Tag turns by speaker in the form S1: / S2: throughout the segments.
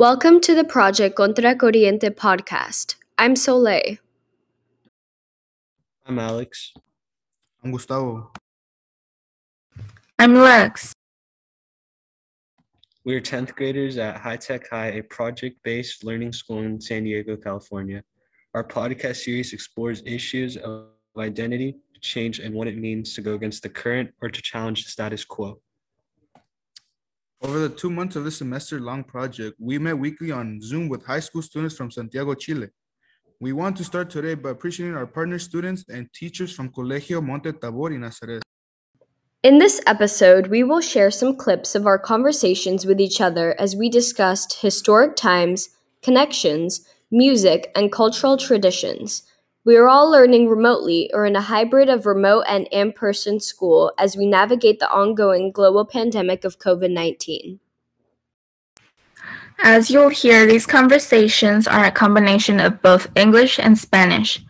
S1: Welcome to the Project Contra Corriente podcast. I'm Soleil.
S2: I'm Alex.
S3: I'm Gustavo.
S4: I'm Lex.
S2: We're 10th graders at High Tech High, a project based learning school in San Diego, California. Our podcast series explores issues of identity, change, and what it means to go against the current or to challenge the status quo.
S3: Over the two months of this semester long project, we met weekly on Zoom with high school students from Santiago, Chile. We want to start today by appreciating our partner students and teachers from Colegio Monte Tabor y Nazaret.
S1: In this episode, we will share some clips of our conversations with each other as we discussed historic times, connections, music, and cultural traditions. We are all learning remotely or in a hybrid of remote and in person school as we navigate the ongoing global pandemic of COVID 19.
S4: As you'll hear, these conversations are a combination of both English and Spanish,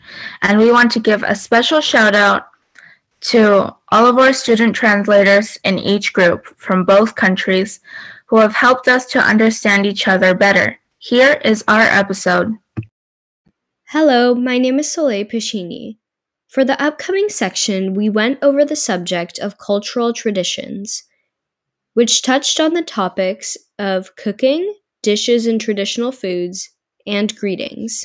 S4: and we want to give a special shout out to all of our student translators in each group from both countries who have helped us to understand each other better. Here is our episode.
S1: Hello, my name is Soleil Pichini. For the upcoming section, we went over the subject of cultural traditions, which touched on the topics of cooking, dishes and traditional foods, and greetings.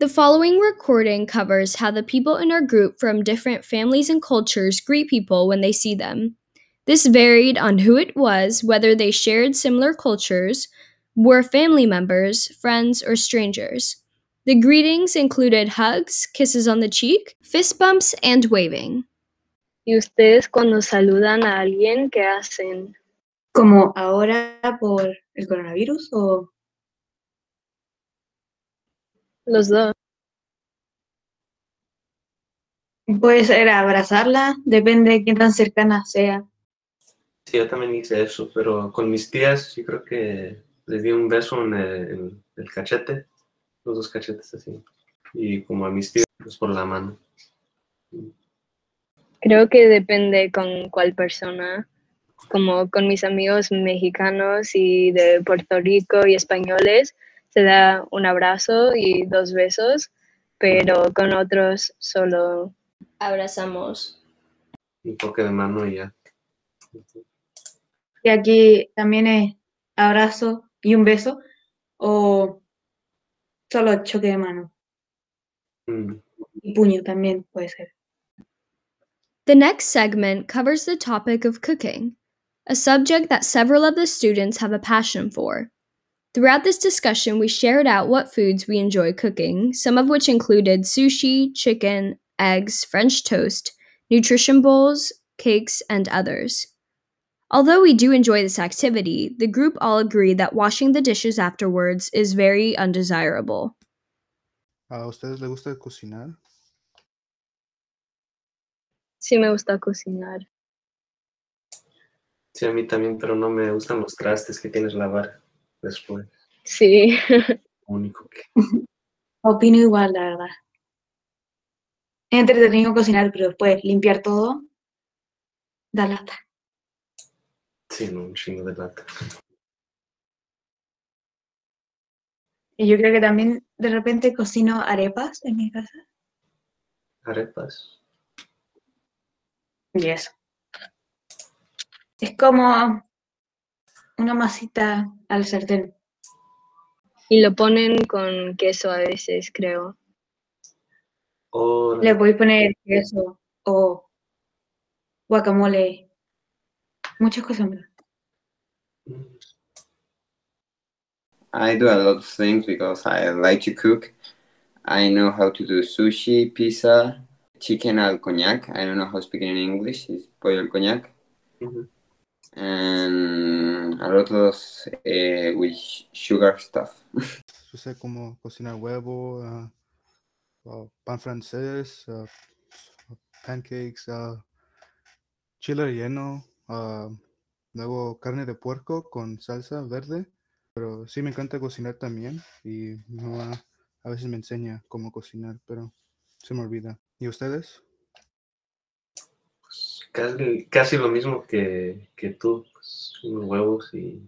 S1: The following recording covers how the people in our group from different families and cultures greet people when they see them. This varied on who it was, whether they shared similar cultures, were family members, friends, or strangers. The greetings included hugs, kisses on the cheek, fist bumps, and waving.
S5: ¿Y ustedes cuando saludan a alguien, qué hacen?
S6: ¿Como ahora por el coronavirus o
S5: Los dos.
S6: puede ser abrazarla? Depende de qué tan cercana sea.
S7: Sí, yo también hice eso, pero con mis tías sí creo que les di un beso en el, en el cachete, los dos cachetes así. Y como a mis tíos, pues por la mano.
S5: Creo que depende con cuál persona. Como con mis amigos mexicanos y de Puerto Rico y españoles, se da un abrazo y dos besos, pero con otros solo
S1: Abrazamos.
S7: Un toque de mano y ya.
S6: Y aquí también es abrazo y un beso o solo choque de mano.
S7: Mm.
S6: Y puño también puede ser.
S1: The next segment covers the topic of cooking, a subject that several of the students have a passion for. Throughout this discussion, we shared out what foods we enjoy cooking, some of which included sushi, chicken, eggs, French toast, nutrition bowls, cakes, and others. Although we do enjoy this activity, the group all agree that washing the dishes afterwards is very undesirable.
S3: ¿A ustedes les gusta cocinar?
S5: sí me gusta cocinar.
S7: Sí, a mí también, pero no me gustan los trastes que tienes que lavar después.
S5: Sí.
S7: Lo único que...
S6: Opino igual, la verdad. Es entretenido cocinar, pero después limpiar todo, da lata.
S7: Un chingo de lata.
S6: Y yo creo que también de repente cocino arepas en mi casa.
S7: Arepas.
S6: Y eso. Es como una masita al sartén.
S5: Y lo ponen con queso a veces, creo.
S6: Le voy a poner queso o guacamole. Muchas cosas más.
S8: I do a lot of things because I like to cook. I know how to do sushi, pizza, chicken al cognac. I don't know how to speak it in English. It's pollo al cognac.
S3: Mm-hmm.
S8: And a lot of uh, with sugar stuff.
S3: Yo sé cómo cocinar huevo, ah, ah, pan francés, ah, pancakes, chile relleno, luego carne de puerco con salsa verde. Pero sí me encanta cocinar también y mi mamá a veces me enseña cómo cocinar, pero se me olvida. ¿Y ustedes?
S7: Casi, casi lo mismo que, que tú, pues, unos huevos y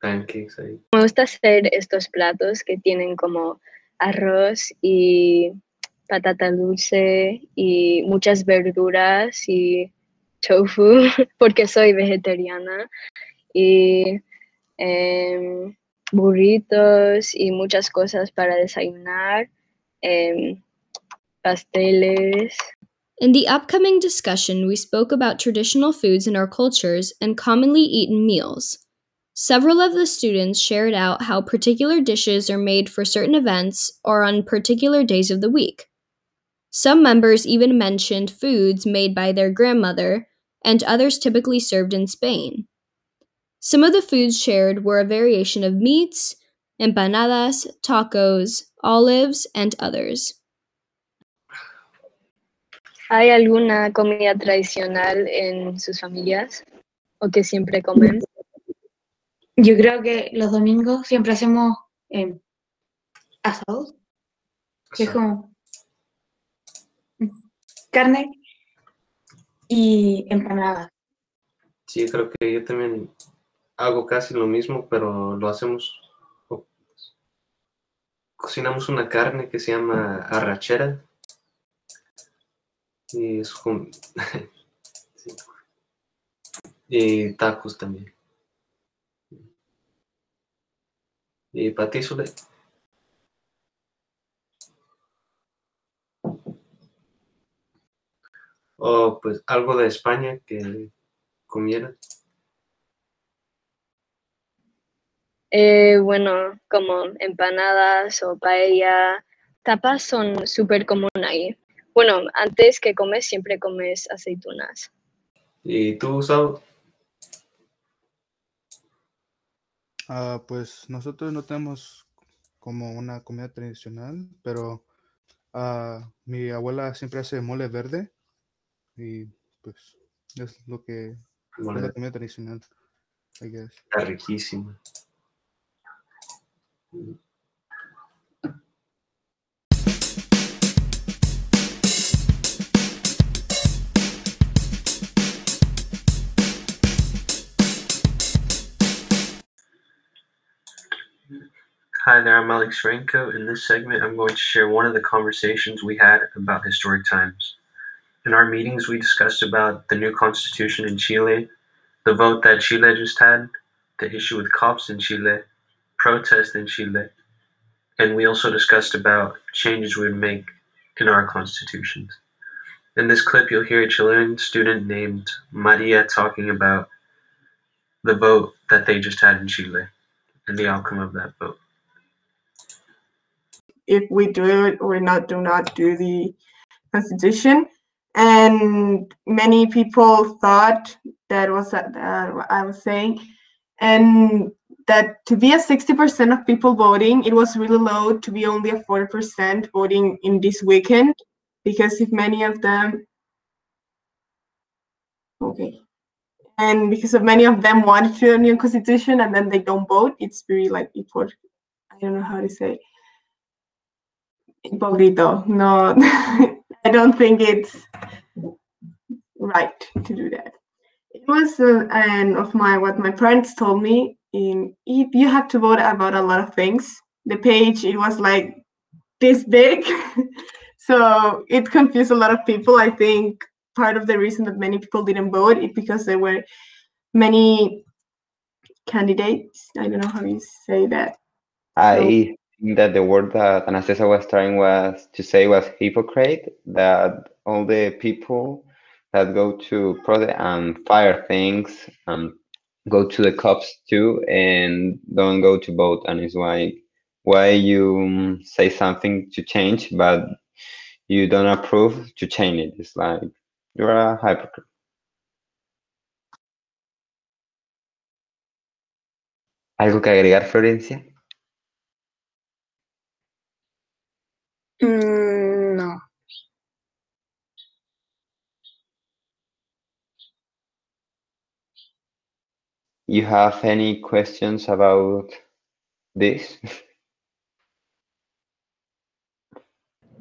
S7: pancakes ahí.
S5: Me gusta hacer estos platos que tienen como arroz y patata dulce y muchas verduras y tofu porque soy vegetariana y em, burritos y muchas cosas para desayunar, em, pasteles.
S1: In the upcoming discussion, we spoke about traditional foods in our cultures and commonly eaten meals. Several of the students shared out how particular dishes are made for certain events or on particular days of the week. Some members even mentioned foods made by their grandmother and others typically served in Spain. Some of the foods shared were a variation of meats, empanadas, tacos, olives, and others.
S5: ¿Hay alguna comida tradicional en sus familias o que siempre comen?
S6: Yo creo que los domingos siempre hacemos eh, asados, que es como carne y empanadas.
S7: Sí, creo que yo también hago casi lo mismo, pero lo hacemos. co- Cocinamos una carne que se llama arrachera. Y es con. Y tacos también. ¿Y Zule? O pues algo de España que comiera.
S5: Eh, bueno, como empanadas o paella, tapas son súper común ahí. Bueno, antes que comes siempre comes aceitunas.
S7: ¿Y tú, Sao?
S3: Ah, pues nosotros no tenemos como una comida tradicional, pero ah, mi abuela siempre hace mole verde y pues es lo que es la comida tradicional, I guess.
S7: Está riquísimo. Hi there, I'm Alex Renko. In this segment, I'm going to share one of the conversations we had about historic times. In our meetings, we discussed about the new constitution in Chile, the vote that Chile just had, the issue with cops in Chile, protest in Chile, and we also discussed about changes we would make in our constitutions. In this clip, you'll hear a Chilean student named Maria talking about the vote that they just had in Chile and the outcome of that vote.
S9: if we do it or not do not do the constitution and many people thought that was uh, uh, i was saying and that to be a 60% of people voting it was really low to be only a 40% voting in this weekend because if many of them okay and because of many of them wanted to a new constitution and then they don't vote it's very like important i don't know how to say hipócrita. No, I don't think it's right to do that. It was uh, and of my what my parents told me. In if you have to vote about a lot of things. The page it was like this big, so it confused a lot of people. I think part of the reason that many people didn't vote is because there were many candidates. I don't know how you say that.
S8: I think that the word that Anastasia was trying was to say was hypocrite, that all the people that go to protest and fire things and go to the cops too and don't go to vote and it's why why you mm, say something to change but you don't approve to change it. It's like you're a hypocrite. ¿Algo que agregar, Florencia?
S4: Mm,
S8: You have any questions about this?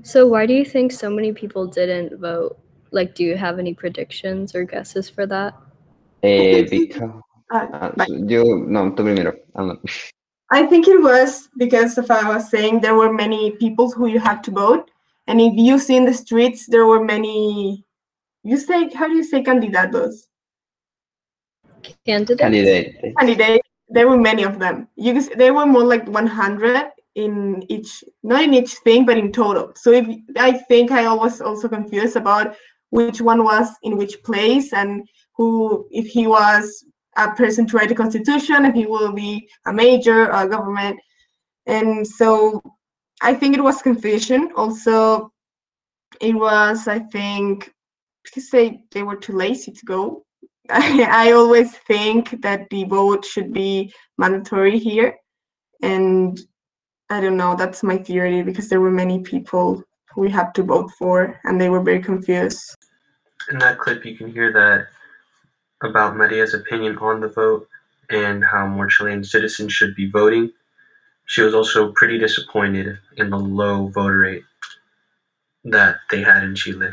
S1: So, why do you think so many people didn't vote? Like, do you have any predictions or guesses for that?
S8: Eh, because
S9: Uh, bye.
S8: yo, no, tú primero.
S9: I think it was because of I was saying there were many people who you had to vote, and if you see in the streets there were many. You say how do you say candidatos?
S1: Candidates?
S8: Candidate.
S9: Candidate. There were many of them. You can, s- there were more like 100 in each, not in each thing, but in total. So if I think I was also confused about which one was in which place and who, if he was a person to write the constitution, if he will be a major, a government. And so I think it was confusion. Also, it was, I think, because they, they were too lazy to go. I, always think that the vote should be mandatory here. And I don't know, that's my theory because there were many people we had to vote for and they were very confused.
S7: In that clip, you can hear that about Maria's opinion on the vote and how more Chilean citizens should be voting. She was also pretty disappointed in the low voter rate that they had in Chile.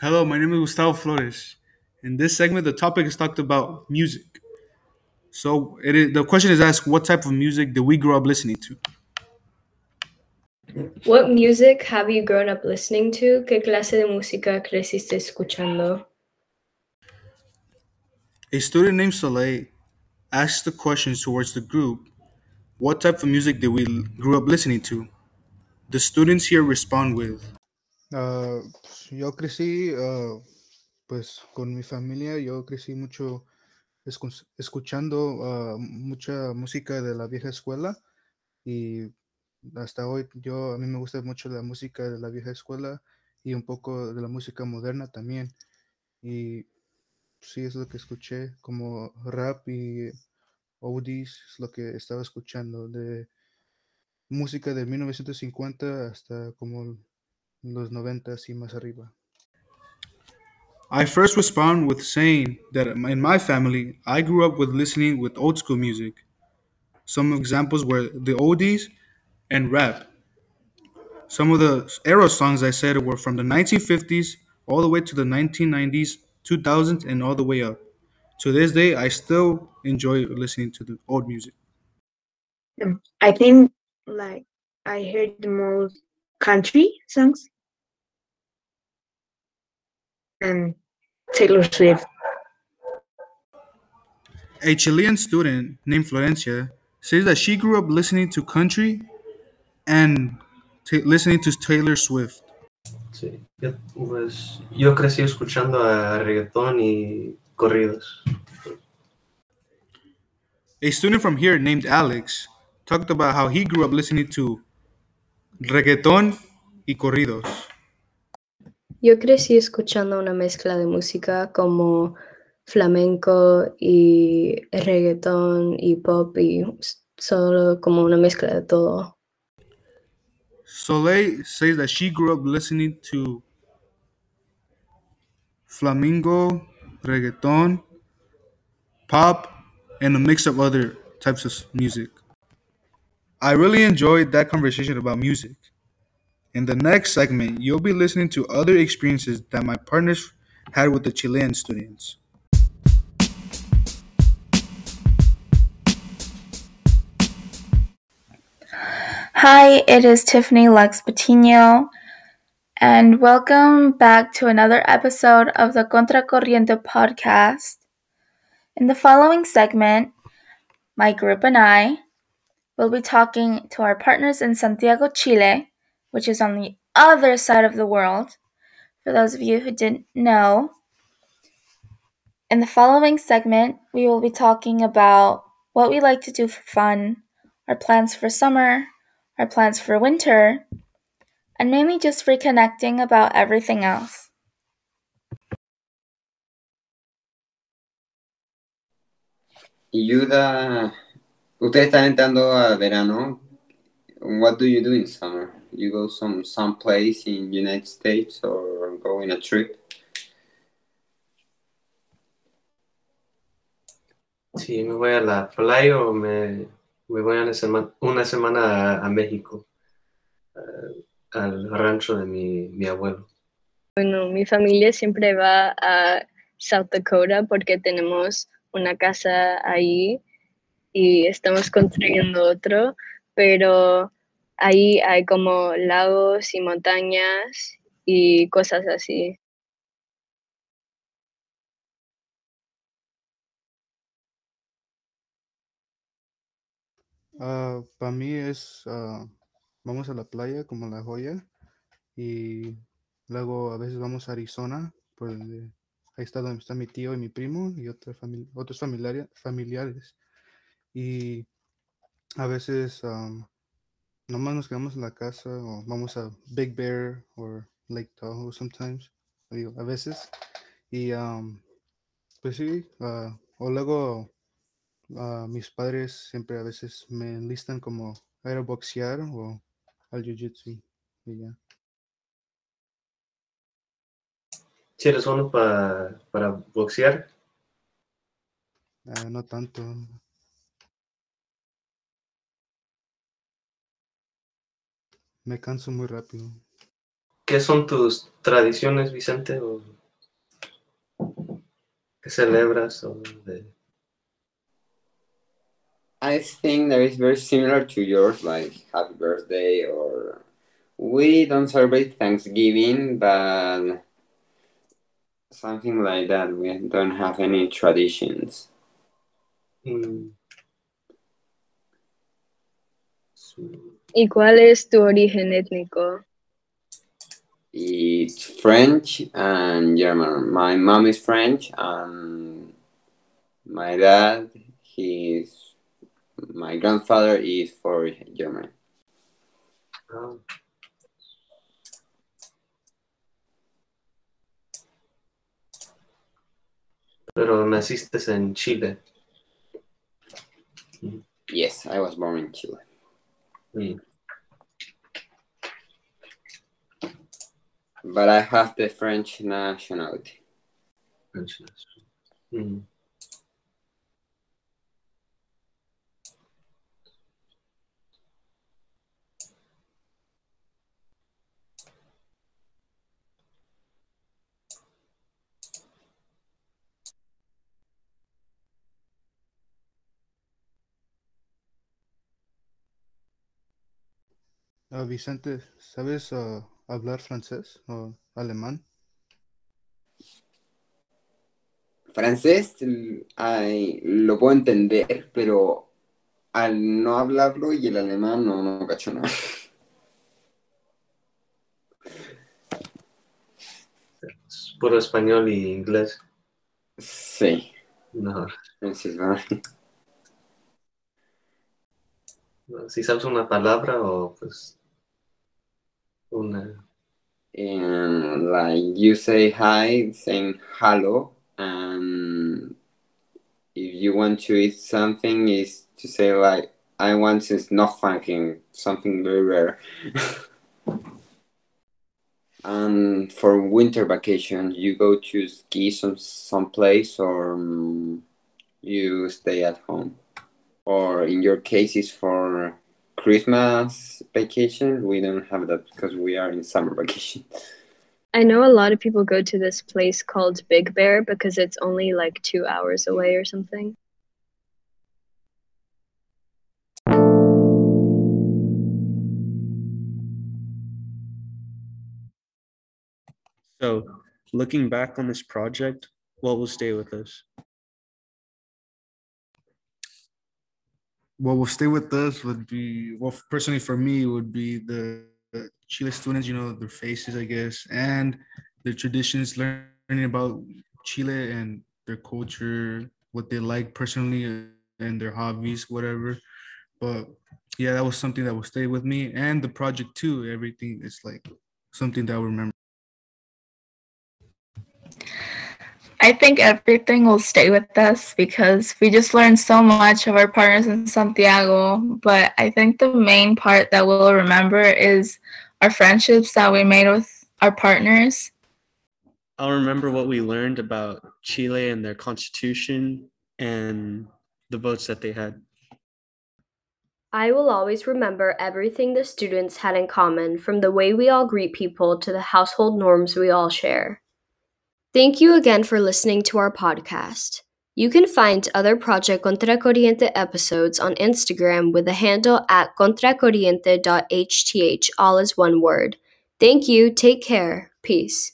S3: Hello, my name is Gustavo Flores. In this segment, the topic is talked about music. So it is, the question is asked, what type of music did we grow up listening to?
S1: What music have you grown up listening to? ¿Qué clase de música creciste escuchando?
S3: A student named Soleil asked the questions towards the group, what type of music did we grew up listening to? The students here respond with,
S10: Ah, yo crecí, ah, pues con mi familia, yo crecí mucho escuchando ah, mucha música de la vieja escuela. Y hasta hoy yo a mí me gusta mucho la música de la vieja escuela y un poco de la música moderna también. Y sí es lo que escuché como rap y oldies es lo que estaba escuchando de música de 1950 hasta como los 90 y más arriba.
S3: I first respond with saying that in my family, I grew up with listening with old school music. Some examples were the oldies and rap. Some of the era songs I said were from the 1950s all the way to the 1990s, 2000s, and all the way up. To this day, I still enjoy listening to the old music.
S6: I think like I heard the most country songs and Taylor Swift.
S3: A Chilean student named Florencia says that she grew up listening to country and ta listening to Taylor Swift.
S7: Sí, yo, pues, yo crecí escuchando a reggaetón y corridos.
S3: A student from here named Alex talked about how he grew up listening to reggaeton y corridos.
S1: Yo crecí escuchando una mezcla de música como flamenco y reggaetón y pop y solo como una mezcla de todo.
S3: Soleil says that she grew up listening to flamingo, reggaeton, pop, and a mix of other types of music. I really enjoyed that conversation about music. In the next segment, you'll be listening to other experiences that my partners had with the Chilean students.
S4: Hi, it is Tiffany Lux Patino, and welcome back to another episode of the Contracorriente podcast. In the following segment, my group and I will be talking to our partners in Santiago, Chile, which is on the other side of the world. For those of you who didn't know, in the following segment, we will be talking about what we like to do for fun, our plans for summer, our plans for winter, and mainly just reconnecting about everything else.
S8: Y Yuda, ustedes están entrando al verano. What do you do in summer? You go some some place in United States or go in a trip?
S7: Si me voy a la playa o me me voy una semana, una semana a, a México, uh, al rancho de mi, mi abuelo.
S5: Bueno, mi familia siempre va a South Dakota porque tenemos una casa ahí y estamos construyendo otro, pero ahí hay como lagos y montañas y cosas así.
S3: Ah, para mí es, ah, vamos a la playa como La Joya y luego a veces vamos a Arizona, por ahí está donde está mi tío y mi primo y otra fami- otros familiares, familiares. Y a veces am, nomás nos quedamos en la casa o vamos a Big Bear o Lake Tahoe sometimes, a veces. Y am, pues sí, ah, o luego ah, mis padres siempre a veces me enlistan como a ir a boxear o al jiu-jitsu y ya.
S7: Si eres bueno pa- para boxear,
S3: Ah, no tanto. Me canso muy rápido.
S7: ¿qué son tus tradiciones, Vicente? ¿O ¿Qué celebras? O de-
S8: I think that is very similar to yours, like happy birthday or we don't celebrate Thanksgiving, but something like that. We don't have any traditions.
S7: Mm.
S5: ¿Y cuál es tu origen étnico?
S8: It's French and German. My mom is French and my dad, he's my grandfather is for Germany.
S7: Pero naciste en Chile.
S8: Yes, I was born in Chile.
S7: Mm.
S8: But I have the French nationality.
S7: Mm.
S3: Ah, Vicente, ¿sabes ah, hablar francés o alemán?
S8: Francés l- ay, lo puedo entender, pero al no hablarlo y el alemán no, no cacho nada.
S7: Es Puro español y inglés.
S8: Sí,
S7: No.
S8: ¿verdad?
S7: Si sabes una palabra o pues
S8: And like you say hi, saying hello, and if you want to eat something, is to say like I want to not fucking something very rare. and for winter vacation, you go to ski some someplace or um, you stay at home, or in your case, for Christmas vacation. We don't have that because we are in summer vacation.
S5: I know a lot of people go to this place called Big Bear because it's only like two hours away or something.
S2: So, looking back on this project, what will stay with us?
S3: What will stay with us would be, well, personally for me, would be the the Chile students, you know, their faces, I guess, and their traditions, learning about Chile and their culture, what they like personally, uh, and their hobbies, whatever. But yeah, that was something that will stay with me, and the project too. Everything is like something that I'll remember.
S4: I think everything will stay with us because we just learned so much of our partners in Santiago. But I think the main part that we'll remember is our friendships that we made with our partners.
S2: I'll remember what we learned about Chile and their constitution and the votes that they had.
S1: I will always remember everything the students had in common, from the way we all greet people to the household norms we all share. Thank you again for listening to our podcast. You can find other Project Contracorriente episodes on Instagram with the handle at contracorriente.hth, all as one word. Thank you, take care, peace.